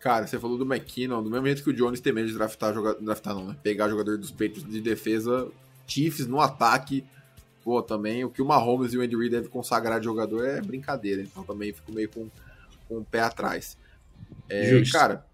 Cara, você falou do McKinnon, do mesmo jeito que o Jones tem medo de draftar, joga... draftar não, né? Pegar jogador dos peitos de defesa, Chiefs no ataque, pô, também o que o Mahomes e o Andy Reid devem consagrar de jogador é brincadeira, então também fico meio com, com o pé atrás. É, cara,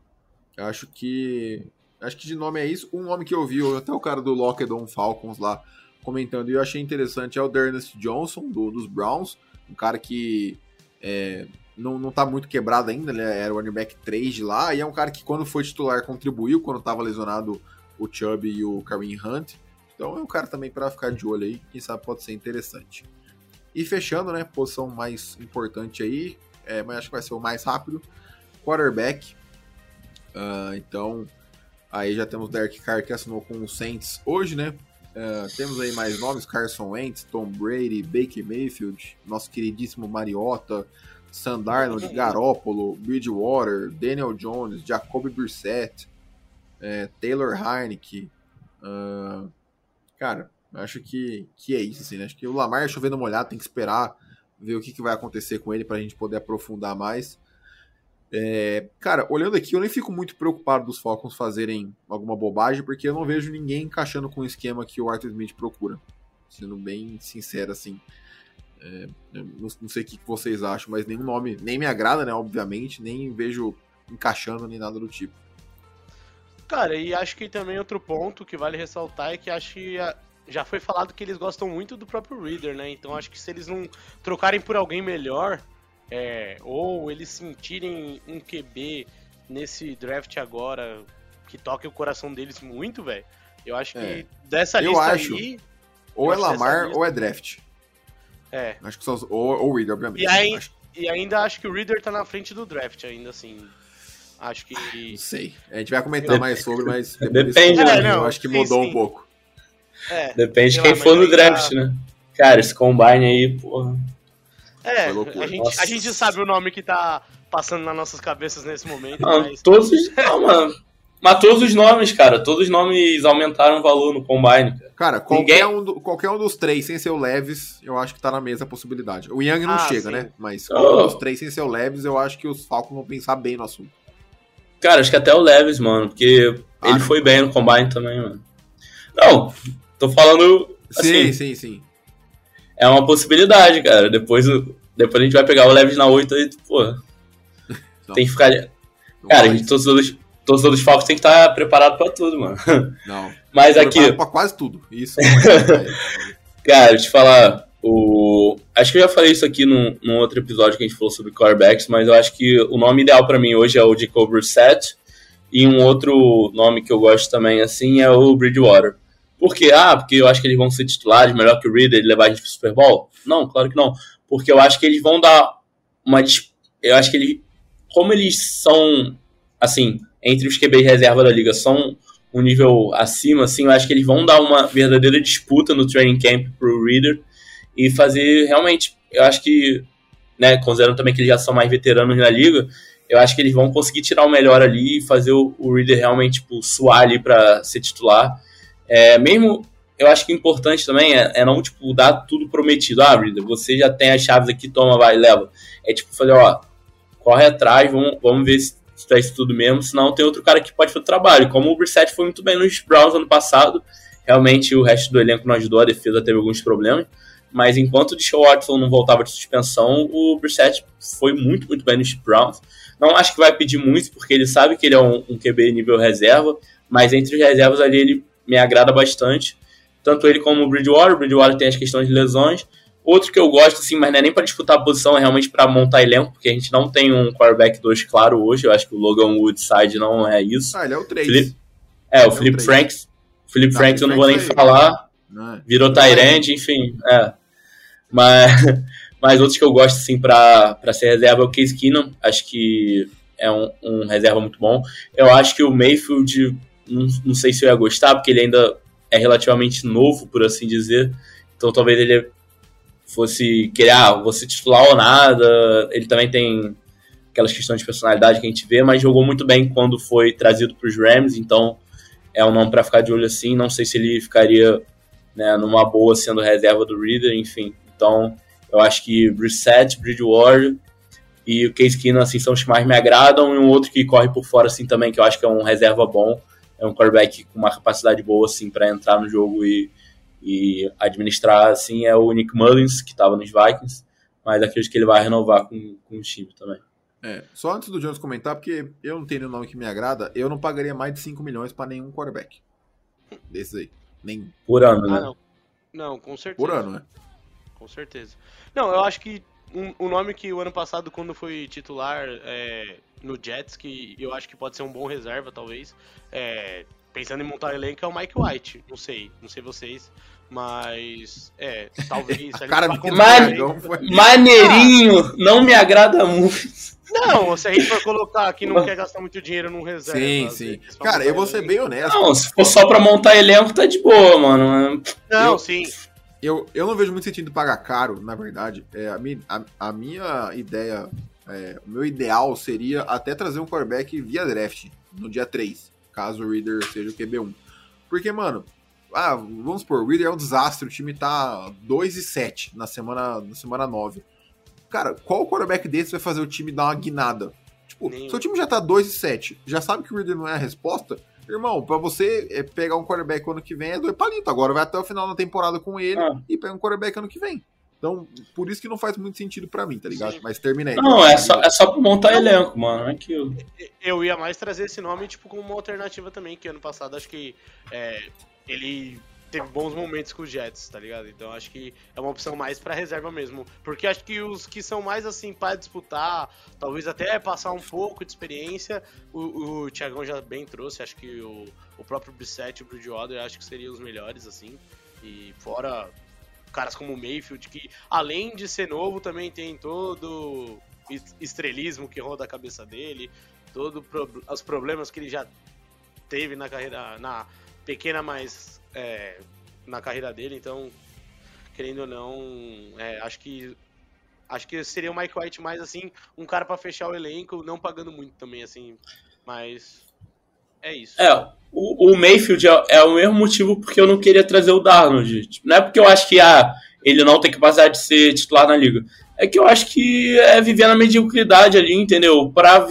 eu acho que acho que de nome é isso. Um nome que eu vi, até o cara do Lockdown Falcons lá comentando, e eu achei interessante, é o Dernest Johnson, do, dos Browns, um cara que é, não, não tá muito quebrado ainda, ele era o running back 3 de lá, e é um cara que quando foi titular contribuiu, quando tava lesionado o Chubb e o Kareem Hunt, então é um cara também para ficar de olho aí, quem sabe pode ser interessante. E fechando, né, posição mais importante aí, é, mas acho que vai ser o mais rápido, quarterback, Ah, então aí já temos Derek Carr que assinou com o Saints hoje, né, ah, temos aí mais nomes, Carson Wentz, Tom Brady, Baker Mayfield, nosso queridíssimo Mariota, Sam Darnold, Garoppolo, Bridgewater, Daniel Jones, Jacoby Brissett, é, Taylor Heineke. ah, cara, acho que, que é isso, assim, né? Acho que o Lamar chovendo molhado, tem que esperar ver o que, que vai acontecer com ele pra gente poder aprofundar mais. É, cara, olhando aqui, eu nem fico muito preocupado dos Falcons fazerem alguma bobagem, porque eu não vejo ninguém encaixando com o esquema que o Arthur Smith procura. Sendo bem sincero, assim. É, não, não sei o que vocês acham, mas nenhum nome nem me agrada, né? Obviamente, nem vejo encaixando nem nada do tipo. Cara, e acho que também outro ponto que vale ressaltar é que acho que ah, já foi falado que eles gostam muito do próprio Reader, né? Então acho que se eles não trocarem por alguém melhor, é, ou eles sentirem um QB nesse draft agora que toque o coração deles muito, velho, eu acho que É. dessa Eu lista acho. aí. Ou é Lamar lista- ou é draft. É. Acho que são os, ou, ou Reader, obviamente. E aí- Acho- E ainda acho que o Reader tá na frente do draft, ainda assim. Acho que. não sei. A gente vai comentar mais sobre, mas Depende, né? eu não, acho que sim, mudou sim. um pouco. É, Depende quem lá, for no draft, tá- né? Cara, esse combine aí, porra. é a, gente, Nossa. a gente sabe o nome que tá passando nas nossas cabeças nesse momento, Não, mas. todos os. Não, mano. Mas todos os nomes, cara, todos os nomes aumentaram o valor no combine, cara. Cara, qualquer, Ninguém- um do- qualquer um dos três sem ser o Leves, eu acho que tá na mesa a possibilidade. O Young não Ah, chega, sim. né? Mas Oh. qualquer um dos três sem ser o Leves, eu acho que os Falcons vão pensar bem no assunto. Cara, acho que até o Leves, mano, porque Ah, ele foi bem no combine também, mano. Não, tô falando. Assim, sim, sim, sim. é uma possibilidade, cara. Depois, depois a gente vai pegar o Leves na 8 e, porra, Não, tem que ficar. não Cara, a gente, torcedor dos, torcedor dos Falcons tem que estar preparado pra tudo, mano. Não. Mas aqui, Pra quase tudo. Isso. Cara, deixa eu te falar. O... Acho que eu já falei isso aqui num, num outro episódio que a gente falou sobre quarterbacks, mas eu acho que o nome ideal pra mim hoje é o Jacob Brissett. E um outro nome que eu gosto também, assim, é o Bridgewater. Por quê? Ah, porque eu acho que eles vão ser titulares, melhor que o Reader e levar a gente pro Super Bowl? Não, claro que não. Porque eu acho que eles vão dar uma... Eu acho que eles... Como eles são, assim, entre os QB reserva da liga, são um nível acima, assim, eu acho que eles vão dar uma verdadeira disputa no training camp pro Reader e fazer realmente, eu acho que, né, considerando também que eles já são mais veteranos na liga, eu acho que eles vão conseguir tirar o melhor ali e fazer o, o Reader realmente, tipo, suar ali pra ser titular. É, mesmo, eu acho que importante também é, é não, tipo, dar tudo prometido. Ah, Reader, você já tem as chaves aqui, toma, vai, leva. É tipo, fazer, ó, corre atrás, vamos, vamos ver se se tá isso tudo mesmo, senão tem outro cara que pode fazer o trabalho. Como o Brissett foi muito bem nos Browns ano passado, realmente o resto do elenco não ajudou, a defesa teve alguns problemas, mas enquanto o Deshaun Watson não voltava de suspensão, o Brissett foi muito, muito bem nos Browns. Não acho que vai pedir muito, porque ele sabe que ele é um, um QB nível reserva, mas entre os reservas ali ele me agrada bastante. tanto ele como o Bridgewater. O Bridgewater tem as questões de lesões. Outro que eu gosto, assim, mas não é nem para disputar a posição, é realmente para montar elenco, porque a gente não tem um quarterback 2 claro hoje. Eu acho que o Logan Woodside não é isso. Ah, ele é o 3. Felipe, é, o Felipe Franks. Felipe Franks eu não vou nem falar. É. Virou Tyrande, enfim. É. Mas, mas outros que eu gosto, assim, para ser reserva é o Case Keenum. Acho que é um, um, reserva muito bom. Eu acho que o Mayfield, não, não sei se eu ia gostar, porque ele ainda é relativamente novo, por assim dizer. Então talvez ele fosse querer, ah, você titular ou nada. Ele também tem aquelas questões de personalidade que a gente vê, mas jogou muito bem quando foi trazido para os Rams, então é um nome para ficar de olho assim. Não sei se ele ficaria né, numa boa sendo reserva do Reader, enfim. Então eu acho que Brissett, Bridgewater e o Case Keenum assim, são os que mais me agradam, e um outro que corre por fora assim também, que eu acho que é um reserva bom, é um quarterback com uma capacidade boa assim para entrar no jogo e e administrar assim é o Nick Mullins, que estava nos Vikings, mas acredito que ele vai renovar com, com o time também. É, só antes do Jones comentar, porque eu não tenho nenhum nome que me agrada, eu não pagaria mais de 5 milhões para nenhum quarterback. Desses aí. Nem... Por ano, né? Ah, não. não, com certeza. Por ano, né? Com certeza. Não, eu acho que um, um nome que o ano passado, quando foi titular é, no Jets, que eu acho que pode ser um bom reserva, talvez, é, pensando em montar elenco, é o Mike White. Não sei, não sei vocês. Mas, é, talvez. cara man, maneirinho, ah, não me agrada muito. Não, se a gente for colocar que não quer gastar muito dinheiro num reserva. Sim, sim. Cara, eu vou ser bem honesto. Não, se for só pra montar elenco, tá de boa, mano. Não, eu, sim. Eu, eu não vejo muito sentido pagar caro, na verdade. É, a, minha, a, a minha ideia, é, o meu ideal seria até trazer um quarterback via draft no dia 3, caso o Reader seja o QB1. Porque, mano, ah, vamos supor, o Reader é um desastre, o time tá 2 e 7 na semana, na semana 9. Cara, qual quarterback desse vai fazer o time dar uma guinada? Tipo, Nenhum. seu time já tá 2 e 7, já sabe que o Reader não é a resposta, irmão, pra você é, pegar um quarterback ano que vem é dois palitos. Agora vai até o final da temporada com ele ah. e pega um quarterback ano que vem. Então, por isso que não faz muito sentido para mim, tá ligado? Sim. Mas terminei. Não, é só, é só pra montar elenco, mano. É aquilo. Eu ia mais trazer esse nome, tipo, como uma alternativa também, que ano passado acho que é, ele teve bons momentos com os Jets, tá ligado? Então acho que é uma opção mais para reserva mesmo. Porque acho que os que são mais assim para disputar, talvez até passar um pouco de experiência, o, o Thiagão já bem trouxe. Acho que o, o próprio Brissett e o Bridgewater acho que seriam os melhores, assim. E fora caras como o Mayfield, que além de ser novo, também tem todo estrelismo que roda a cabeça dele, todos os problemas que ele já teve na carreira, na pequena, mas é, na carreira dele, então, querendo ou não, é, acho que acho que seria o Mike White mais assim, um cara para fechar o elenco, não pagando muito também, assim, mas é isso. É, o, o Mayfield é, é, o mesmo motivo porque eu não queria trazer o Darnold. Não é porque eu acho que ah, ele não tem capacidade de ser titular na liga. É que eu acho que é viver na mediocridade ali, entendeu? Pra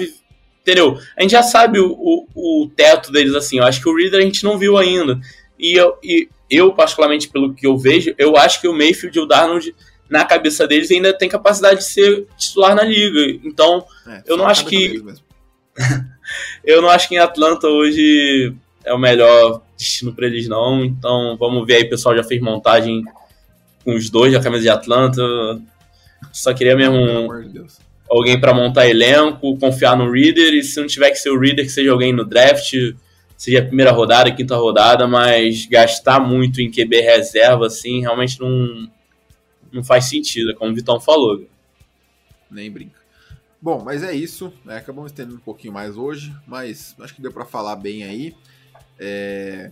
entendeu? A gente já sabe o, o, o, teto deles, assim. Eu acho que o Reader a gente não viu ainda. E eu, e eu, particularmente, pelo que eu vejo, eu acho que o Mayfield e o Darnold, na cabeça deles, ainda tem capacidade de ser titular na liga. Então, é, eu não acho que. eu não acho que em Atlanta hoje é o melhor destino para eles, não. Então, vamos ver aí, o pessoal já fez montagem com os dois da camisa de Atlanta. Só queria mesmo. Deus alguém para montar elenco, confiar no Reader, e se não tiver que ser o Reader, que seja alguém no draft, seja a primeira rodada, a quinta rodada, mas gastar muito em QB reserva, assim, realmente não, não faz sentido, é como o Vitão falou. Nem brinca. Bom, mas é isso, né? acabamos estendendo um pouquinho mais hoje, mas acho que deu para falar bem aí. É...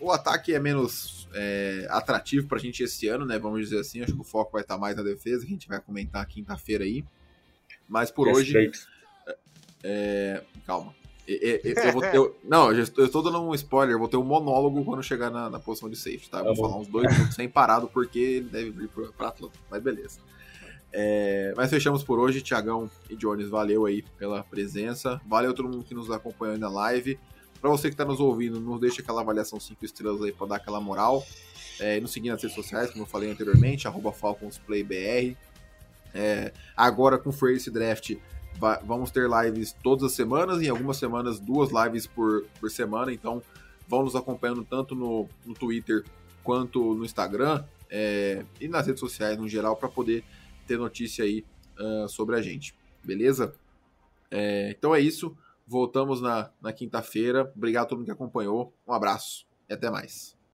O ataque é menos é, atrativo para a gente esse ano, né? Vamos dizer assim. Acho que o foco vai estar mais na defesa, que a gente vai comentar quinta-feira aí. Mas por hoje. É, calma. Eu vou ter, eu, não, eu estou dando um spoiler. Eu vou ter um monólogo quando chegar na, na posição de safety, tá? Eu vou tá falar uns dois minutos sem parado, porque ele deve vir para Atlanta. Mas beleza. É, mas fechamos por hoje. Tiagão e Jones, valeu aí pela presença. Valeu todo mundo que nos acompanhou na live. Para você que está nos ouvindo, nos deixa aquela avaliação 5 estrelas aí para dar aquela moral. É, nos seguir nas redes sociais, como eu falei anteriormente, arroba FalconsPlayBR. É, agora com o Free Draft vamos ter lives todas as semanas, em algumas semanas duas lives por, por semana, então vão nos acompanhando tanto no, no Twitter quanto no Instagram é, e nas redes sociais no geral para poder ter notícia aí uh, sobre a gente. Beleza? É, então é isso. Voltamos na, na quinta-feira. Obrigado a todo mundo que acompanhou. Um abraço e até mais.